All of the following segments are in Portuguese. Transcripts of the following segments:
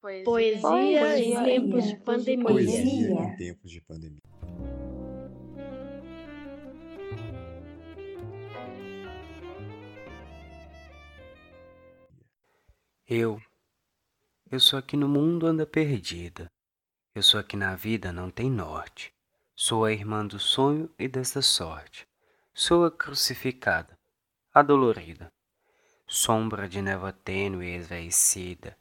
Poesia, Poesia em em tempos de pandemia. Poesia em tempos de pandemia. Eu, eu sou aqui no mundo anda perdida. Eu sou aqui na vida não tem norte. Sou a irmã do sonho e desta sorte. Sou a crucificada, a dolorida. Sombra de névoa tênue e esvaecida,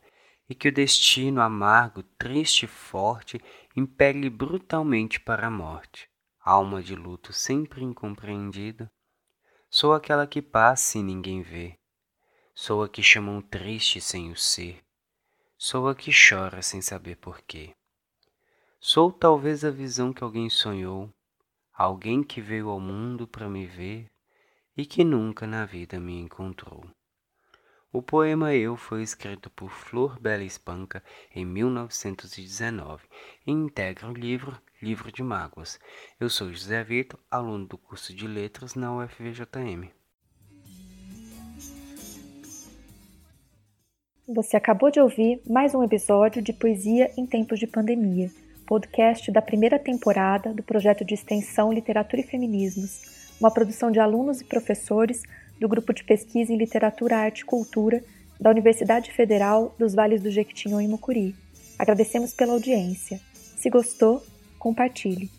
e que o destino amargo, triste e forte impele brutalmente para a morte. Alma de luto sempre incompreendida. Sou aquela que passa e ninguém vê. Sou a que chamam triste sem o ser. Sou a que chora sem saber porquê. Sou talvez a visão que alguém sonhou, alguém que veio ao mundo para me ver e que nunca na vida me encontrou. O poema Eu foi escrito por Flor Bela Espanca em 1919 e integra o livro Livro de Mágoas. Eu sou José Vitor, aluno do curso de Letras na UFVJM. Você acabou de ouvir mais um episódio de Poesia em Tempos de Pandemia, podcast da primeira temporada do projeto de extensão Literatura e Feminismos, uma produção de alunos e professores do Grupo de Pesquisa em Literatura, Arte e Cultura da Universidade Federal dos Vales do Jequitinhonha e Mucuri. Agradecemos pela audiência. Se gostou, compartilhe.